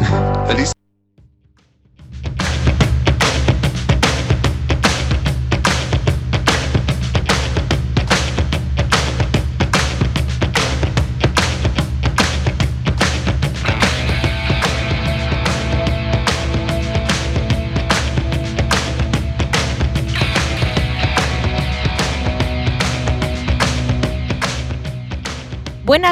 me.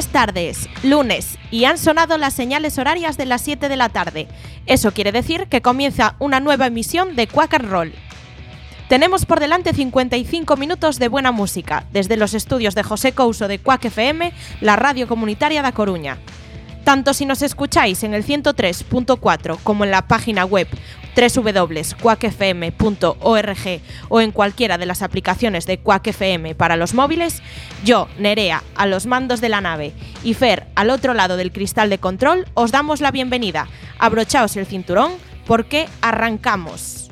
Buenas tardes, lunes, y han sonado las señales horarias de las 7 de la tarde. Eso quiere decir que comienza una nueva emisión de Quack Roll. Tenemos por delante 55 minutos de buena música, desde los estudios de José Couso de Quack FM, la radio comunitaria de Coruña. Tanto si nos escucháis en el 103.4 como en la página web www.quackfm.org o en cualquiera de las aplicaciones de Quack FM para los móviles, yo, Nerea, a los mandos de la nave y Fer, al otro lado del cristal de control, os damos la bienvenida. Abrochaos el cinturón porque arrancamos.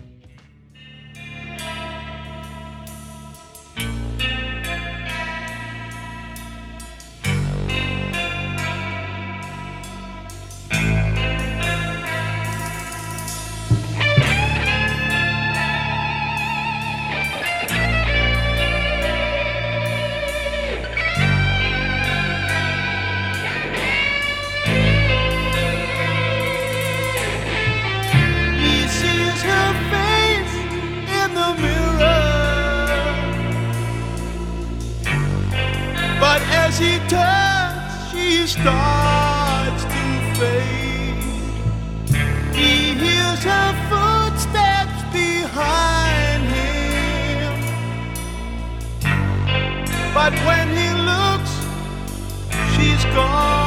As he turns, she starts to fade. He hears her footsteps behind him. But when he looks, she's gone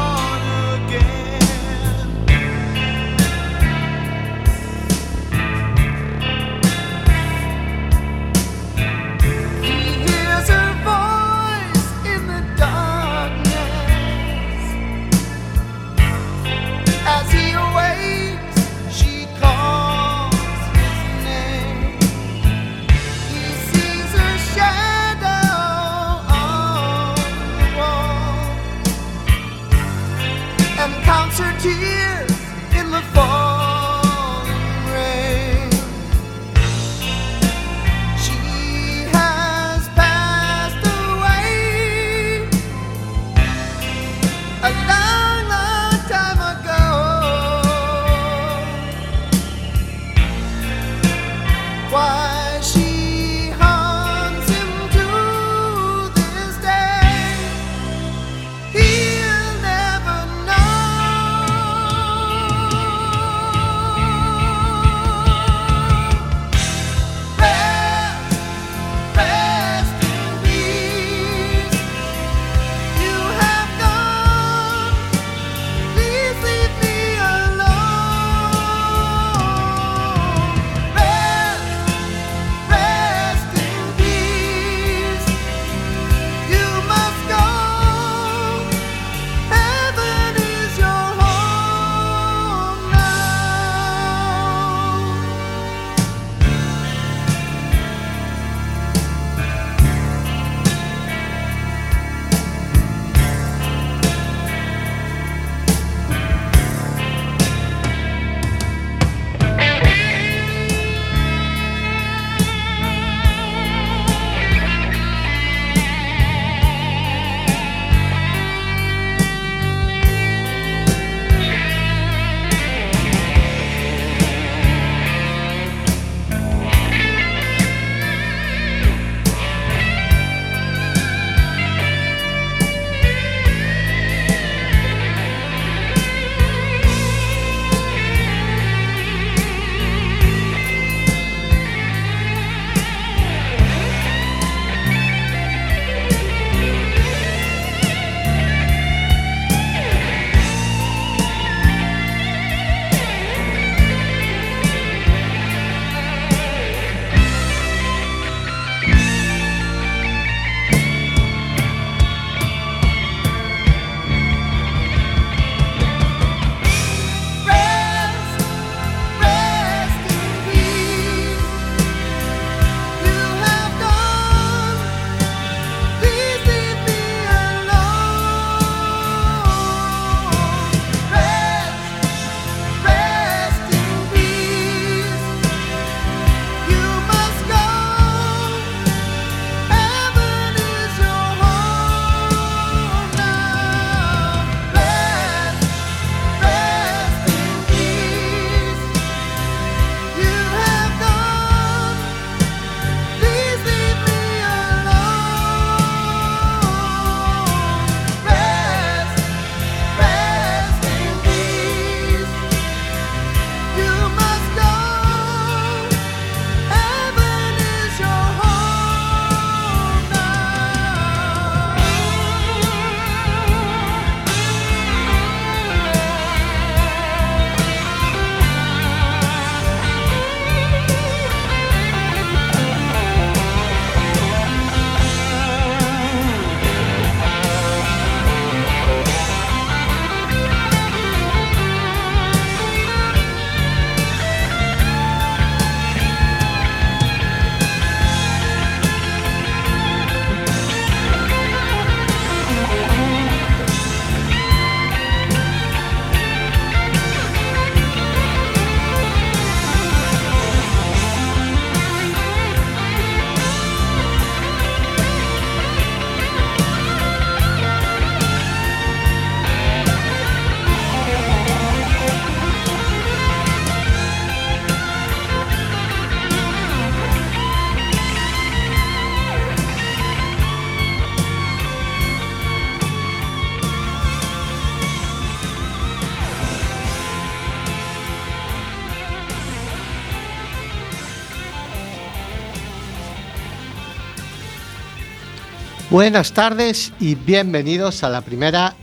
Buenas tardes y bienvenidos a la primera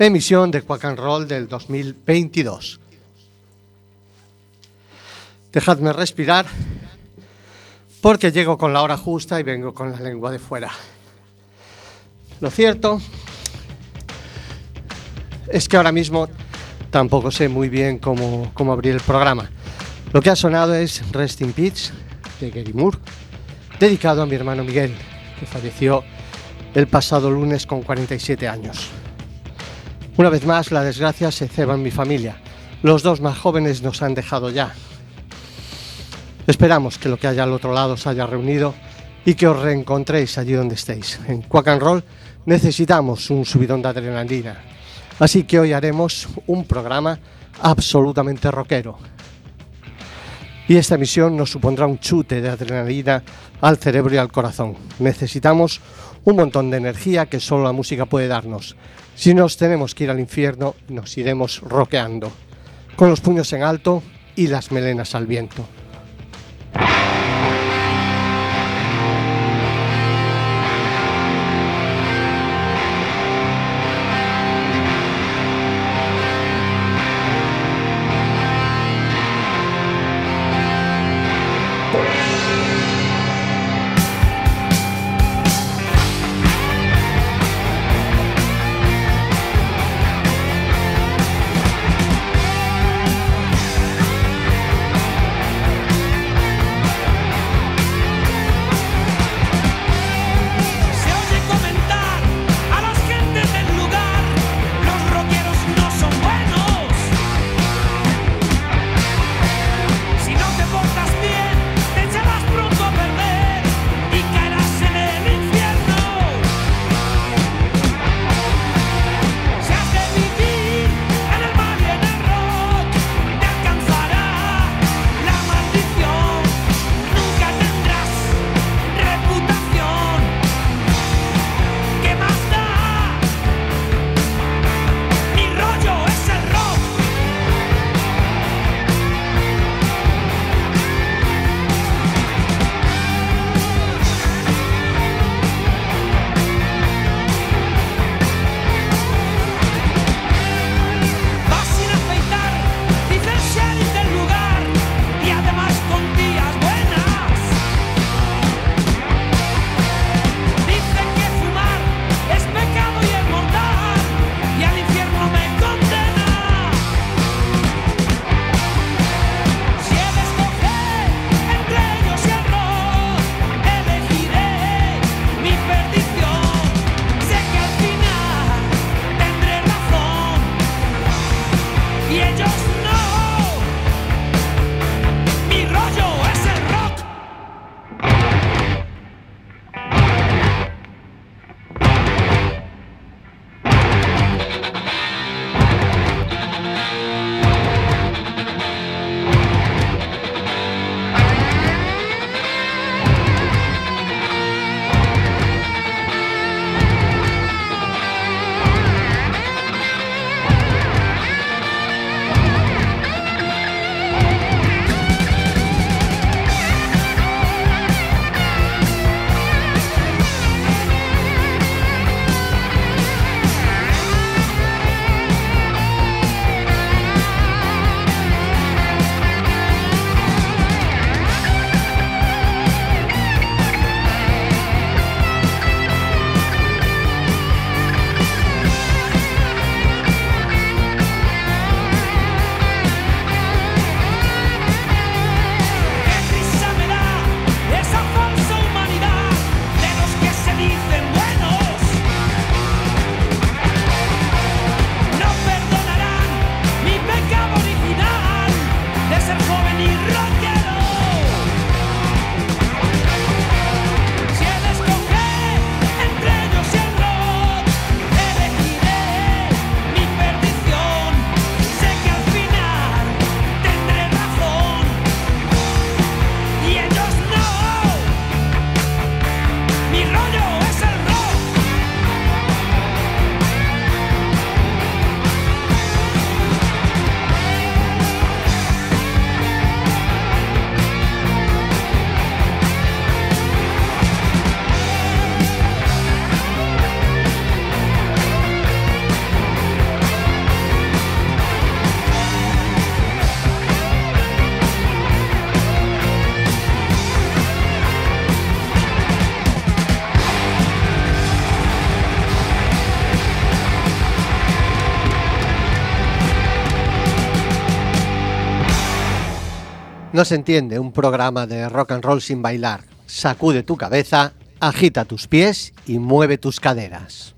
emisión de Quack and Roll del 2022. Dejadme respirar porque llego con la hora justa y vengo con la lengua de fuera. Lo cierto es que ahora mismo tampoco sé muy bien cómo, cómo abrir el programa. Lo que ha sonado es Rest in Peace de Gary Moore, dedicado a mi hermano Miguel, que falleció el pasado lunes con 47 años. Una vez más, la desgracia se ceba en mi familia. Los dos más jóvenes nos han dejado ya. Esperamos que lo que haya al otro lado os haya reunido y que os reencontréis allí donde estéis. En Quack and Roll necesitamos un subidón de adrenalina. Así que hoy haremos un programa absolutamente rockero. Y esta emisión nos supondrá un chute de adrenalina al cerebro y al corazón. Necesitamos un montón de energía que solo la música puede darnos. Si nos tenemos que ir al infierno, nos iremos roqueando, con los puños en alto y las melenas al viento. No se entiende un programa de rock and roll sin bailar. Sacude tu cabeza, agita tus pies y mueve tus caderas.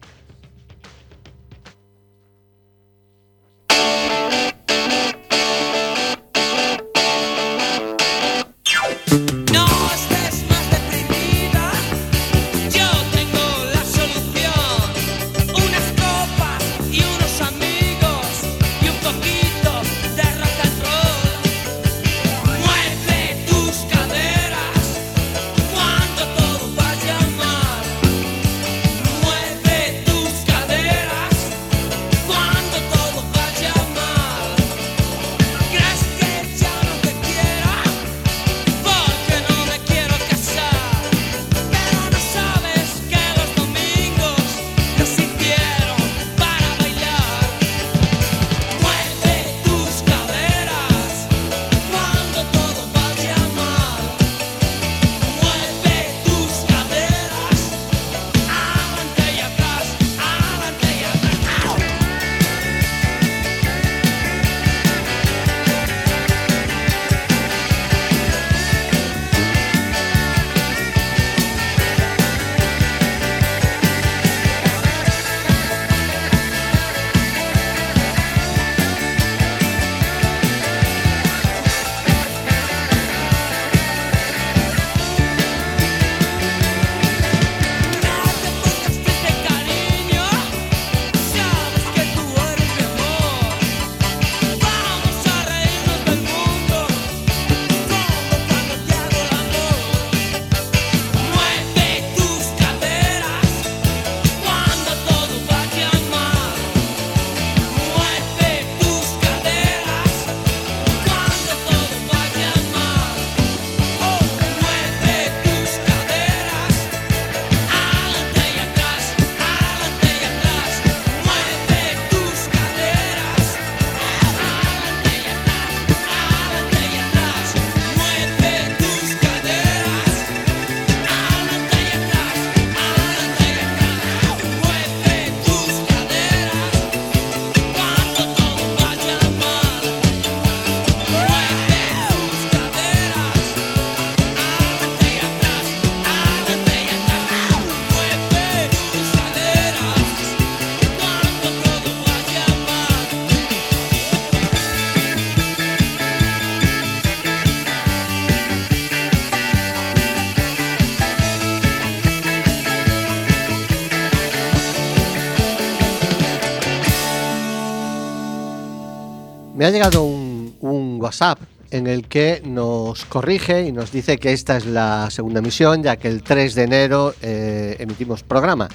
Ha llegado un, WhatsApp en el que nos corrige y nos dice que esta es la segunda emisión, ya que el 3 de enero eh, emitimos programa.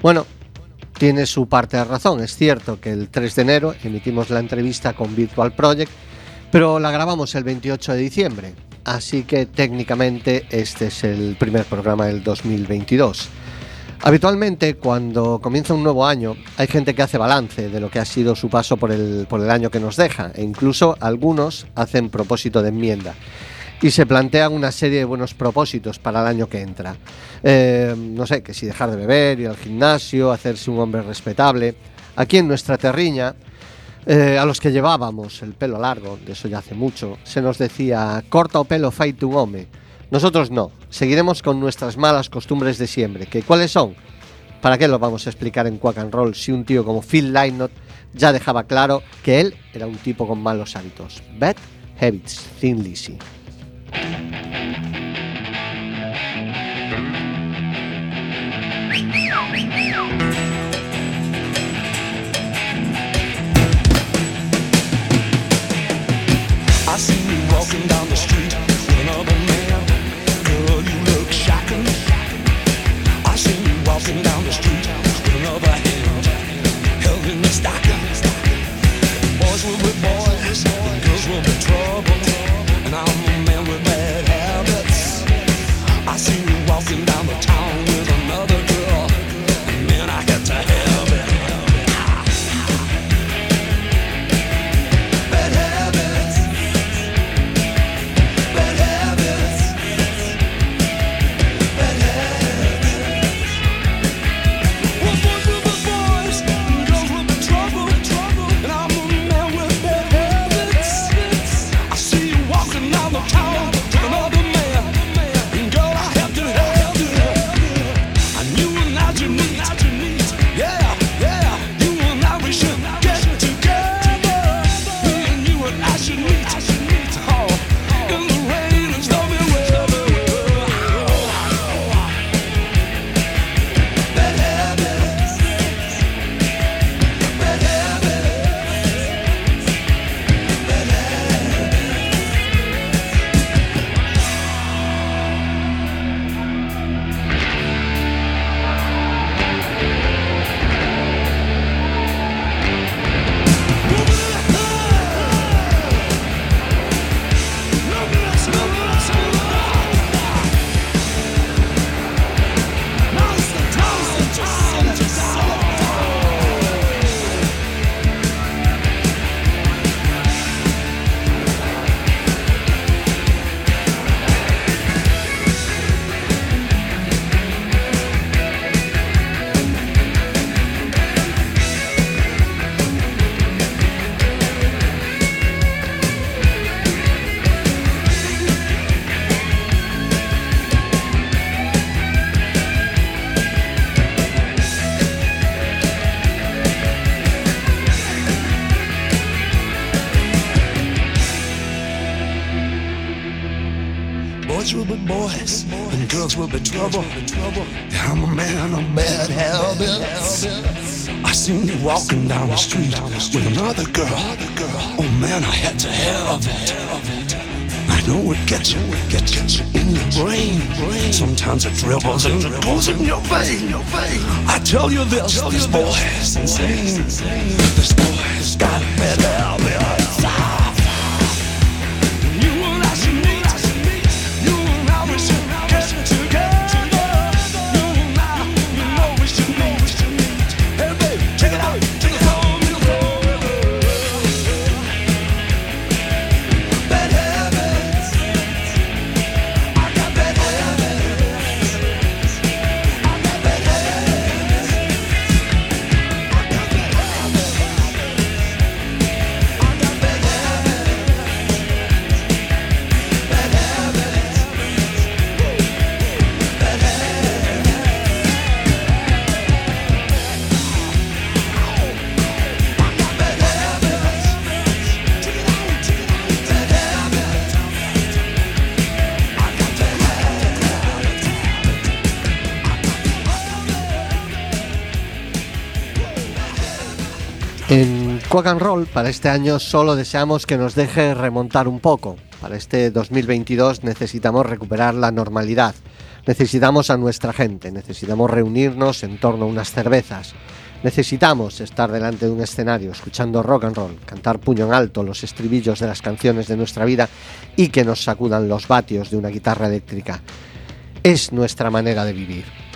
Bueno, tiene su parte de razón. Es cierto que el 3 de enero emitimos la entrevista con Virtual Project, pero la grabamos el 28 de diciembre. Así que técnicamente este es el primer programa del 2022. Habitualmente, cuando comienza un nuevo año, hay gente que hace balance de lo que ha sido su paso por el, por el año que nos deja, e incluso algunos hacen propósito de enmienda y se plantean una serie de buenos propósitos para el año que entra. Eh, no sé, que si dejar de beber, ir al gimnasio, hacerse un hombre respetable. Aquí en nuestra terriña, eh, a los que llevábamos el pelo largo, de eso ya hace mucho, se nos decía, corta o pelo fai tu home. Nosotros no, seguiremos con nuestras malas costumbres de siempre. ¿Que ¿Cuáles son? ¿Para qué lo vamos a explicar en Quack and Roll si un tío como Phil Lynott ya dejaba claro que él era un tipo con malos hábitos? Bad Habits, Thin Lizzy. Shocking. I see you waltzing down the street with another hand held in the stocking. Boys will be boys, trouble. I'm a man of bad habits. I seen you walking down the street with another girl. Oh man, I had to have it. I know it gets you, it gets you in your brain. Sometimes it dribbles and it goes in your vein. I tell you this, this boy is insane. This boy's Quack and Roll para este año solo deseamos que nos deje remontar un poco. Para este 2022 necesitamos recuperar la normalidad. Necesitamos a nuestra gente, necesitamos reunirnos en torno a unas cervezas. Necesitamos estar delante de un escenario escuchando rock and roll, cantar puño en alto los estribillos de las canciones de nuestra vida y que nos sacudan los vatios de una guitarra eléctrica. Es nuestra manera de vivir.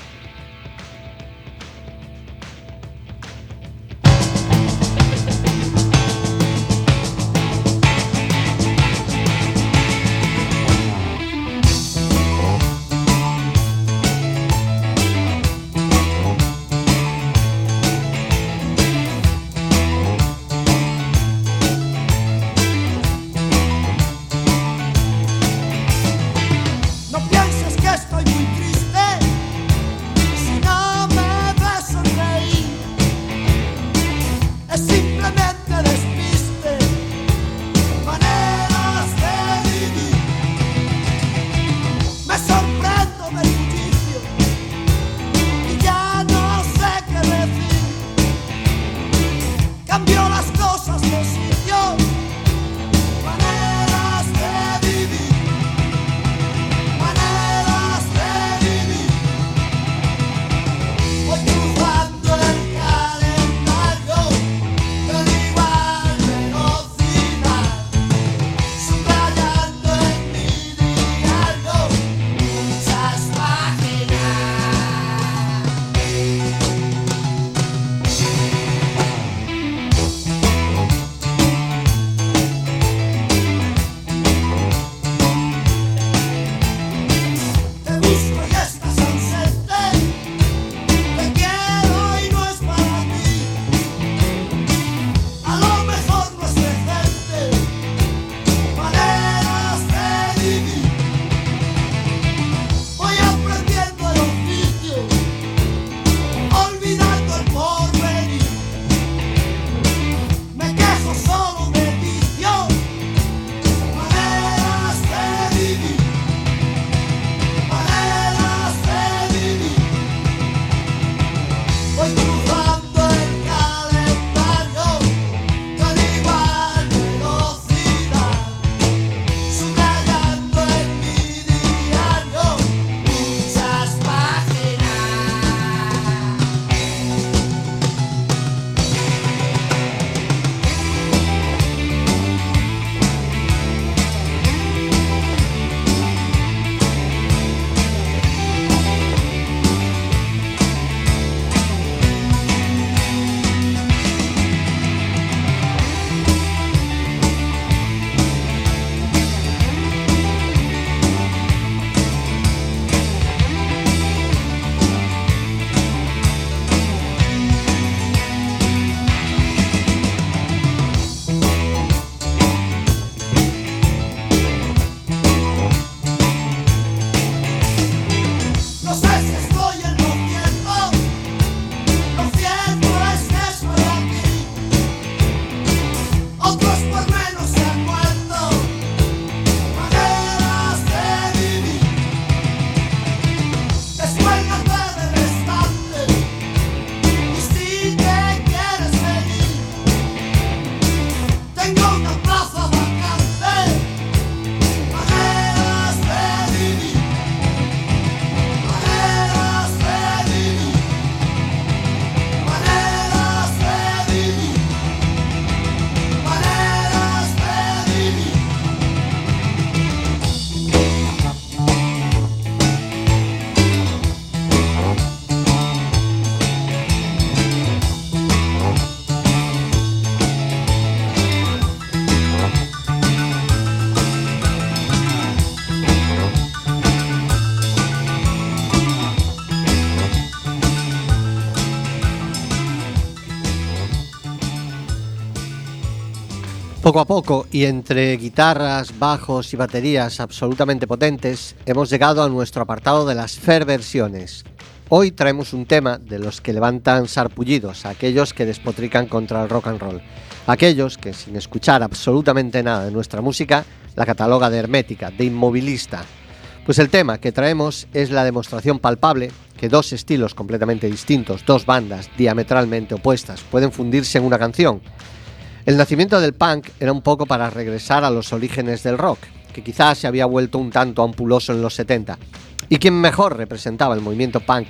Poco a poco y entre guitarras, bajos y baterías absolutamente potentes, hemos llegado a nuestro apartado de las fair versiones. Hoy traemos un tema de los que levantan sarpullidos, aquellos que despotrican contra el rock and roll, aquellos que sin escuchar absolutamente nada de nuestra música la cataloga de hermética, de inmovilista. Pues el tema que traemos es la demostración palpable que dos estilos completamente distintos, dos bandas diametralmente opuestas, pueden fundirse en una canción. El nacimiento del punk era un poco para regresar a los orígenes del rock, que quizás se había vuelto un tanto ampuloso en los 70. Y quien mejor representaba el movimiento punk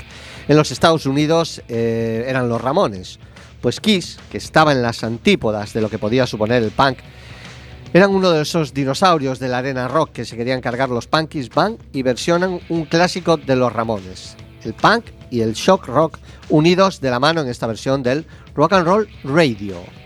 en los Estados Unidos eh, eran los Ramones. Pues Kiss, que estaba en las antípodas de lo que podía suponer el punk, eran uno de esos dinosaurios de la arena rock que se querían cargar los punkies, van y versionan un clásico de los Ramones, el punk y el shock rock unidos de la mano en esta versión del Rock and Roll Radio.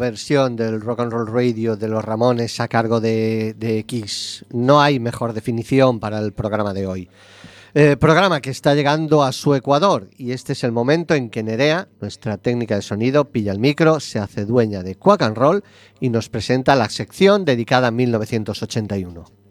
Versión del Rock and Roll Radio de los Ramones a cargo de, de. No hay mejor definición para el programa de hoy. Eh, programa que está llegando a su ecuador y este es el momento en que Nerea, nuestra técnica de sonido, pilla el micro, se hace dueña de Quack and Roll y nos presenta la sección dedicada a 1981.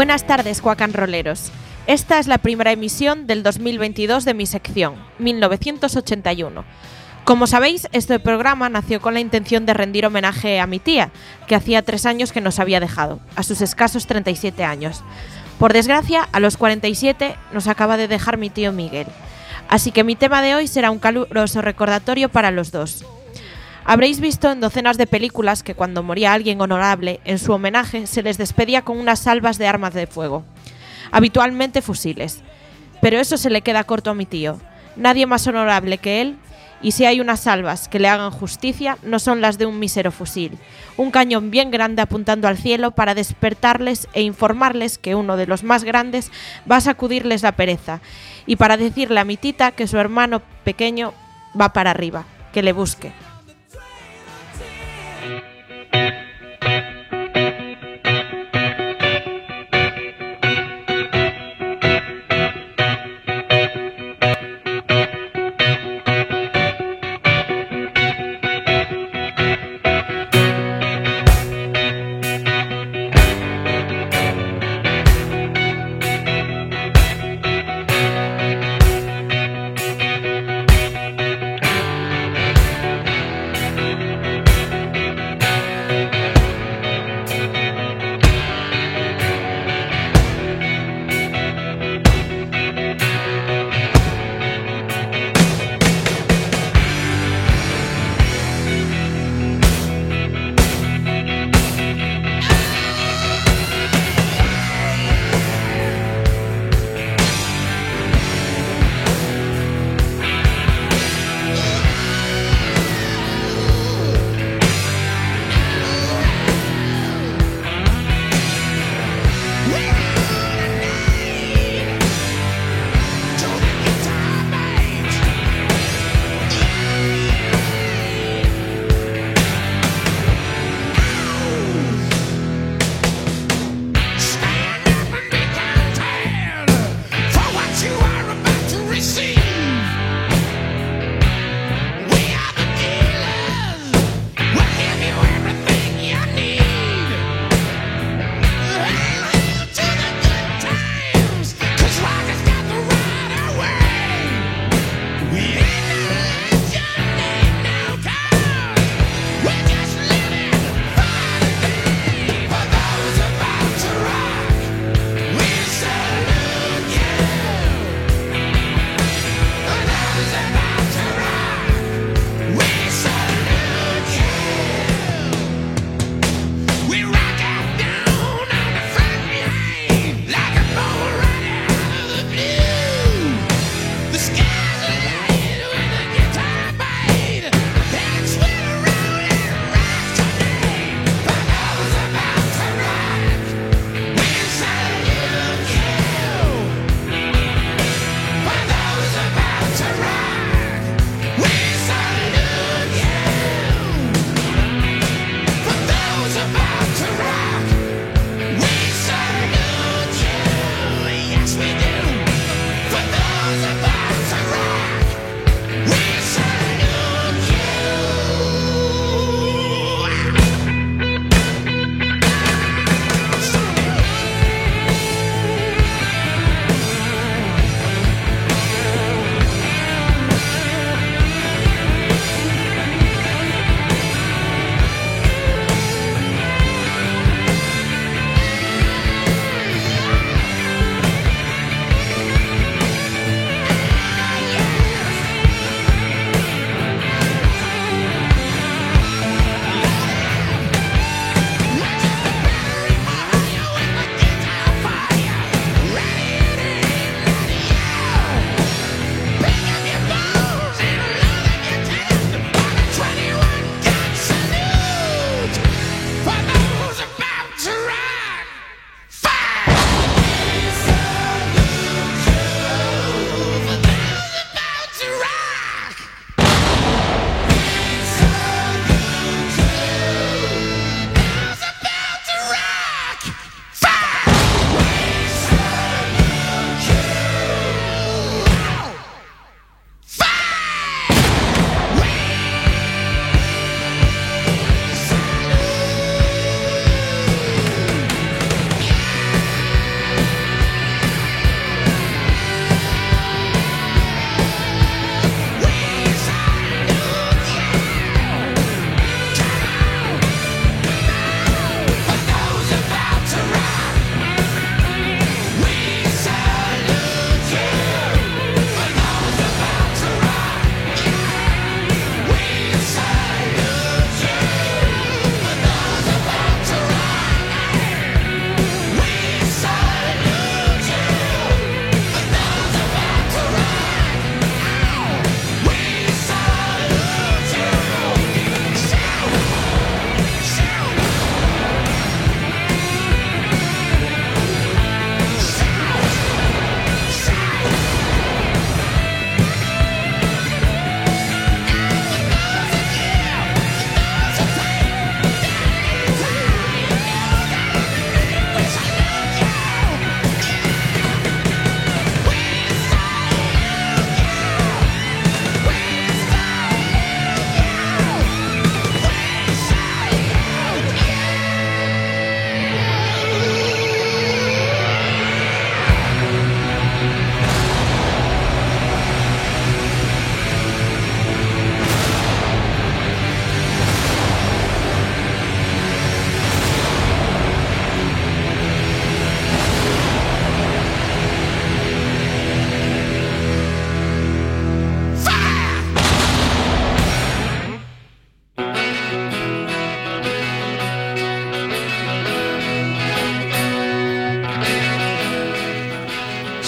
Buenas tardes, cuacanroleros. Esta es la primera emisión del 2022 de mi sección, 1981. Como sabéis, este programa nació con la intención de rendir homenaje a mi tía, que hacía tres años que nos había dejado, a sus escasos 37 años. Por desgracia, a los 47 nos acaba de dejar mi tío Miguel. Así que mi tema de hoy será un caluroso recordatorio para los dos. Habréis visto en docenas de películas que cuando moría alguien honorable, en su homenaje se les despedía con unas salvas de armas de fuego, habitualmente fusiles. Pero eso se le queda corto a mi tío. Nadie más honorable que él, y si hay unas salvas que le hagan justicia, no son las de un mísero fusil. Un cañón bien grande apuntando al cielo para despertarles e informarles que uno de los más grandes va a sacudirles la pereza, y para decirle a mi tita que su hermano pequeño va para arriba, que le busque. Thank you.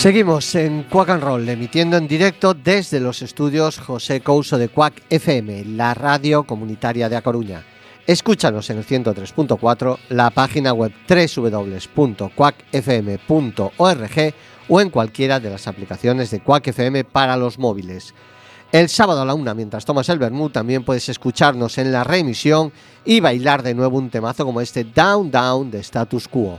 Seguimos en Quack and Roll, emitiendo en directo desde los estudios José Couso de Quack FM, la radio comunitaria de A Coruña. Escúchanos en el 103.4, la página web www.quackfm.org o en cualquiera de las aplicaciones de Quack FM para los móviles. El sábado a la una, mientras tomas el vermú, también puedes escucharnos en la reemisión y bailar de nuevo un temazo como este Down Down de Status Quo.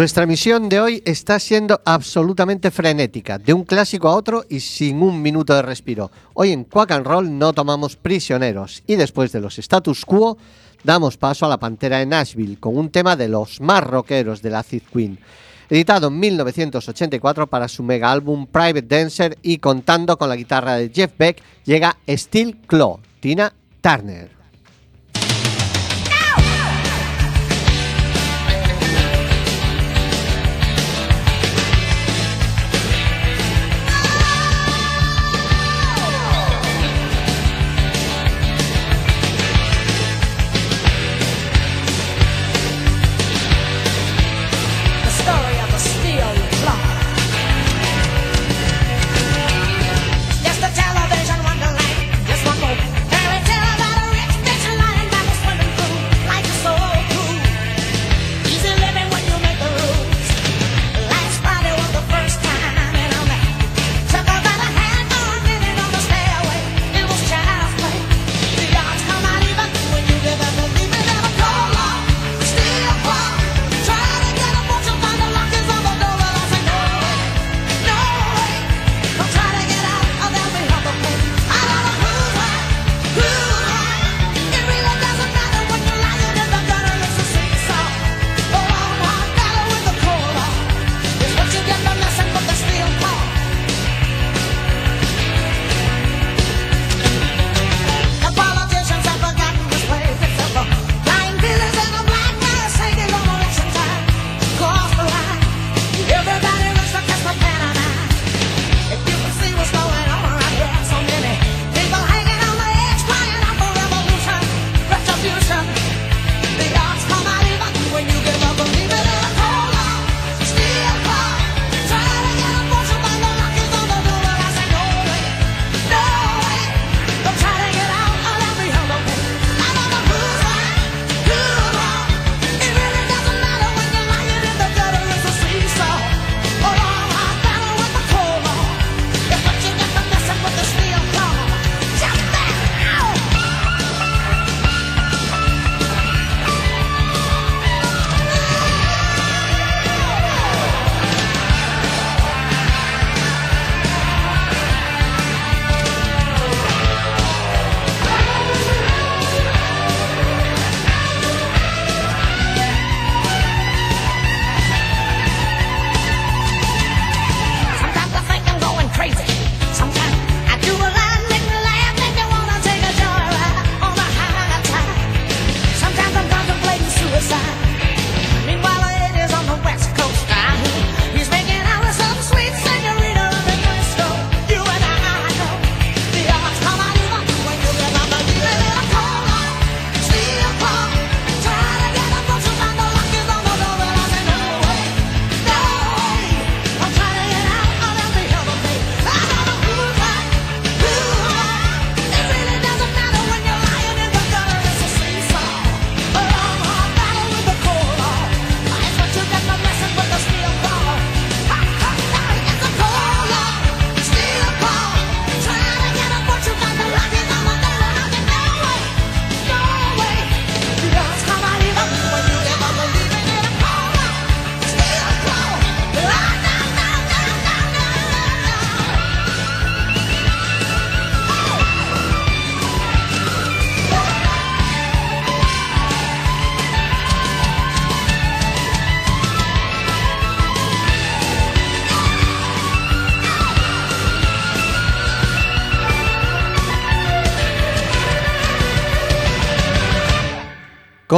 Nuestra misión de hoy está siendo absolutamente frenética, de un clásico a otro y sin un minuto de respiro. Hoy en Quack and Roll no tomamos prisioneros y después de los status quo damos paso a la Pantera en Nashville con un tema de los más rockeros de la Acid Queen, editado en 1984 para su mega álbum Private Dancer y contando con la guitarra de Jeff Beck llega Steel Claw, Tina Turner.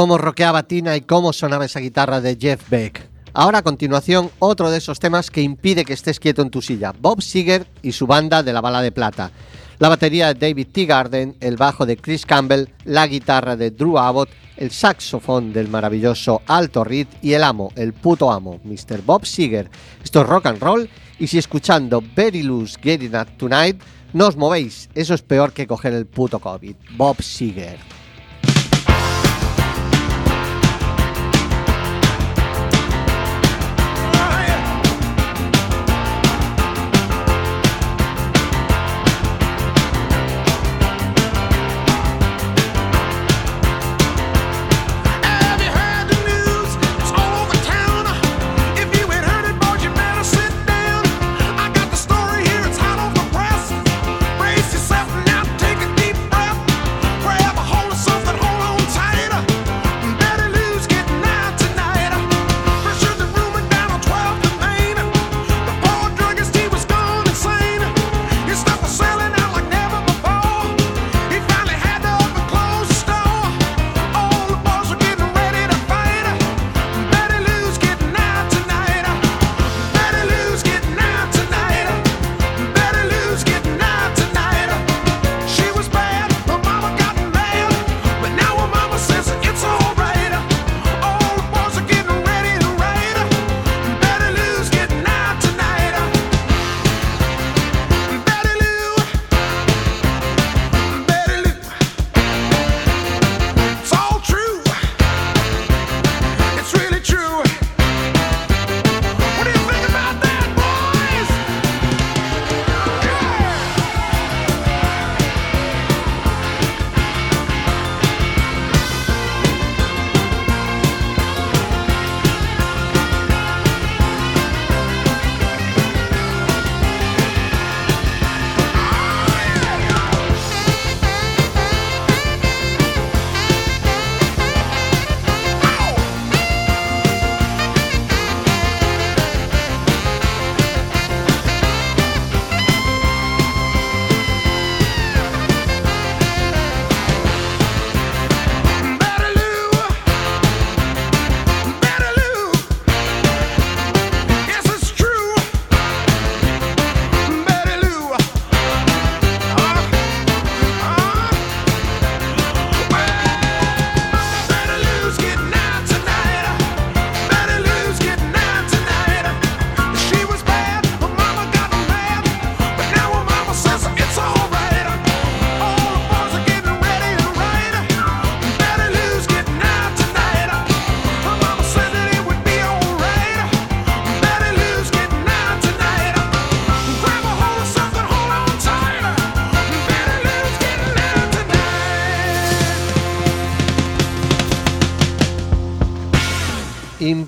cómo roqueaba Tina y cómo sonaba esa guitarra de Jeff Beck. Ahora a continuación otro de esos temas que impide que estés quieto en tu silla, Bob Seger y su banda de la bala de plata. La batería de David T. Garden, el bajo de Chris Campbell, la guitarra de Drew Abbott, el saxofón del maravilloso Alto Reed y el amo, el puto amo, Mr. Bob Seger. Esto es rock and roll y si escuchando Very Loose Getting Up Tonight no os movéis, eso es peor que coger el puto COVID. Bob Seger.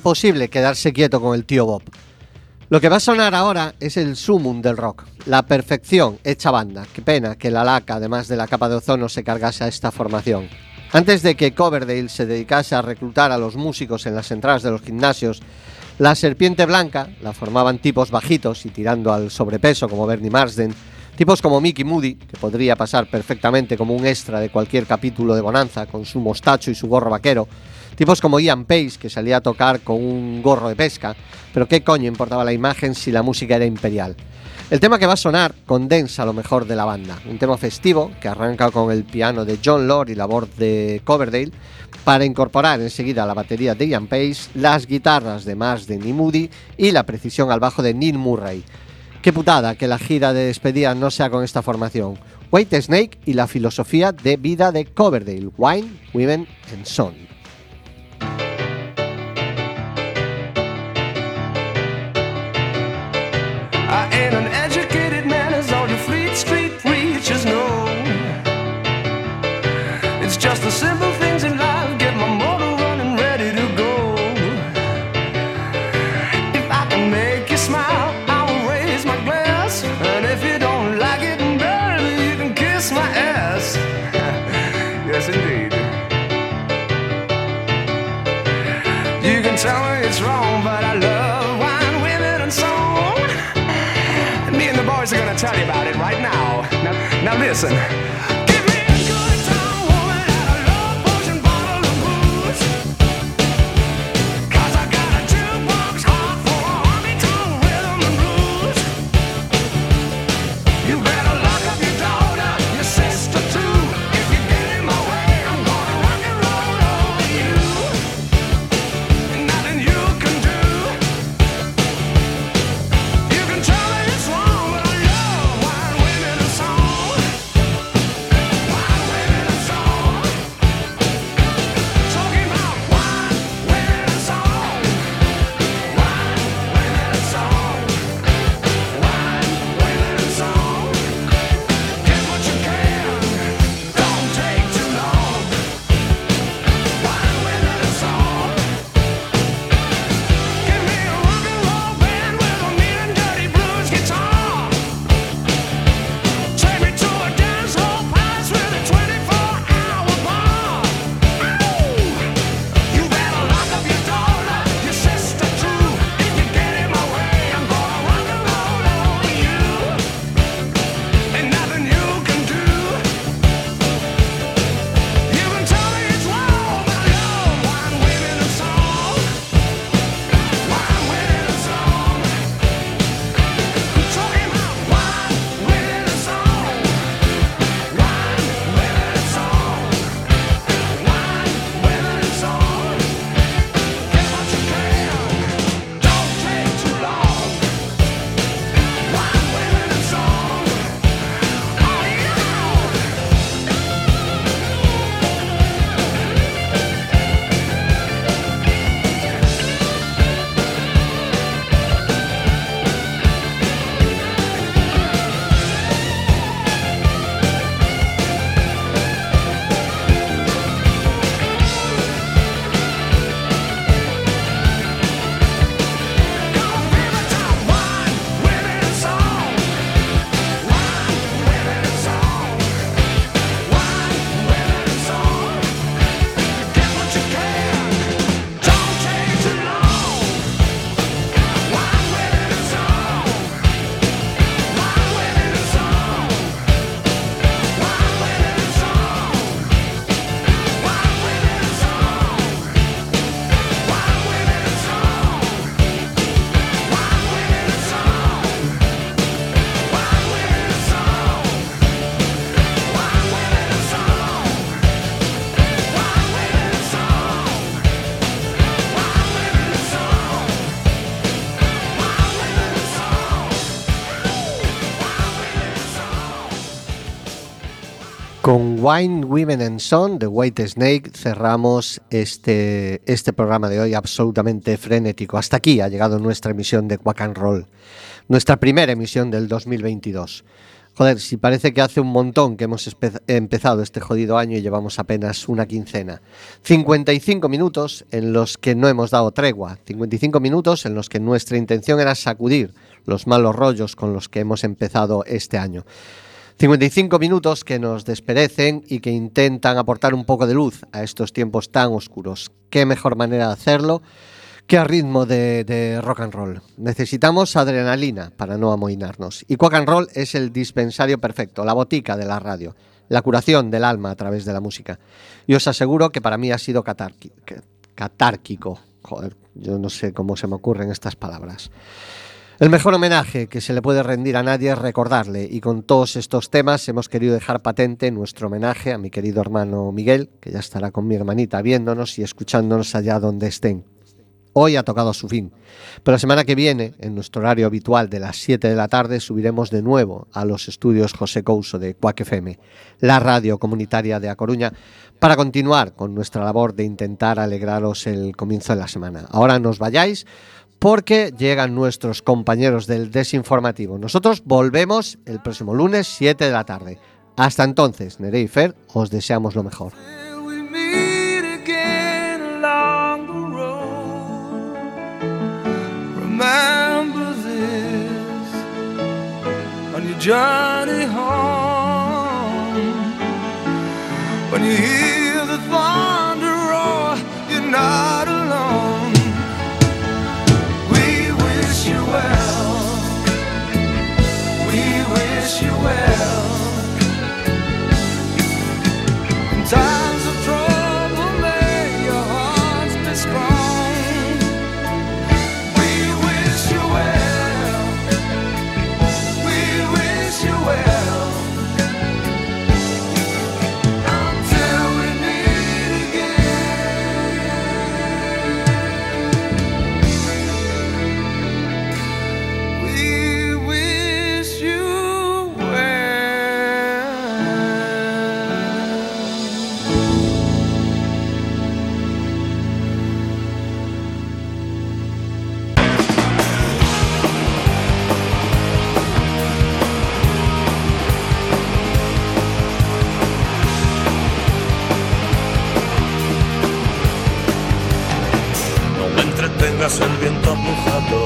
Imposible quedarse quieto con el tío Bob. Lo que va a sonar ahora es el sumum del rock, la perfección hecha banda. Qué pena que la laca, además de la capa de ozono, se cargase a esta formación. Antes de que Coverdale se dedicase a reclutar a los músicos en las entradas de los gimnasios, la serpiente blanca la formaban tipos bajitos y tirando al sobrepeso como Bernie Marsden, tipos como Mickey Moody, que podría pasar perfectamente como un extra de cualquier capítulo de Bonanza con su mostacho y su gorro vaquero, tipos como Ian Pace, que salía a tocar con un gorro de pesca, pero qué coño importaba la imagen si la música era imperial. El tema que va a sonar condensa lo mejor de la banda, un tema festivo que arranca con el piano de John Lord y la voz de Coverdale, para incorporar enseguida la batería de Ian Pace, las guitarras de Marsden y Moody y la precisión al bajo de Neil Murray. Qué putada que la gira de despedida no sea con esta formación. White Snake y la filosofía de vida de Coverdale, Wine, Women and Son. Listen. Wine, Women and Son de White Snake cerramos este, este programa de hoy absolutamente frenético. Hasta aquí ha llegado nuestra emisión de Quack and Roll, nuestra primera emisión del 2022. Joder, si parece que hace un montón que hemos empezado este jodido año y llevamos apenas una quincena. 55 minutos en los que no hemos dado tregua. 55 minutos en los que nuestra intención era sacudir los malos rollos con los que hemos empezado este año. 55 minutos que nos desperecen y que intentan aportar un poco de luz a estos tiempos tan oscuros. ¿Qué mejor manera de hacerlo que a ritmo de, de rock and roll? Necesitamos adrenalina para no amoinarnos. Y Quack and Roll es el dispensario perfecto, la botica de la radio, la curación del alma a través de la música. Y os aseguro que para mí ha sido catárquico. Joder, yo no sé cómo se me ocurren estas palabras. El mejor homenaje que se le puede rendir a nadie es recordarle y con todos estos temas hemos querido dejar patente nuestro homenaje a mi querido hermano Miguel, que ya estará con mi hermanita viéndonos y escuchándonos allá donde estén. Hoy ha tocado su fin, pero la semana que viene, en nuestro horario habitual de las 7 de la tarde, subiremos de nuevo a los estudios José Couso de Cuac FM, la radio comunitaria de A Coruña, para continuar con nuestra labor de intentar alegraros el comienzo de la semana. Ahora nos vayáis porque llegan nuestros compañeros del desinformativo. Nosotros volvemos el próximo lunes 7 de la tarde. Hasta entonces, Nere y Fer, os deseamos lo mejor. 在。olas el viento mojado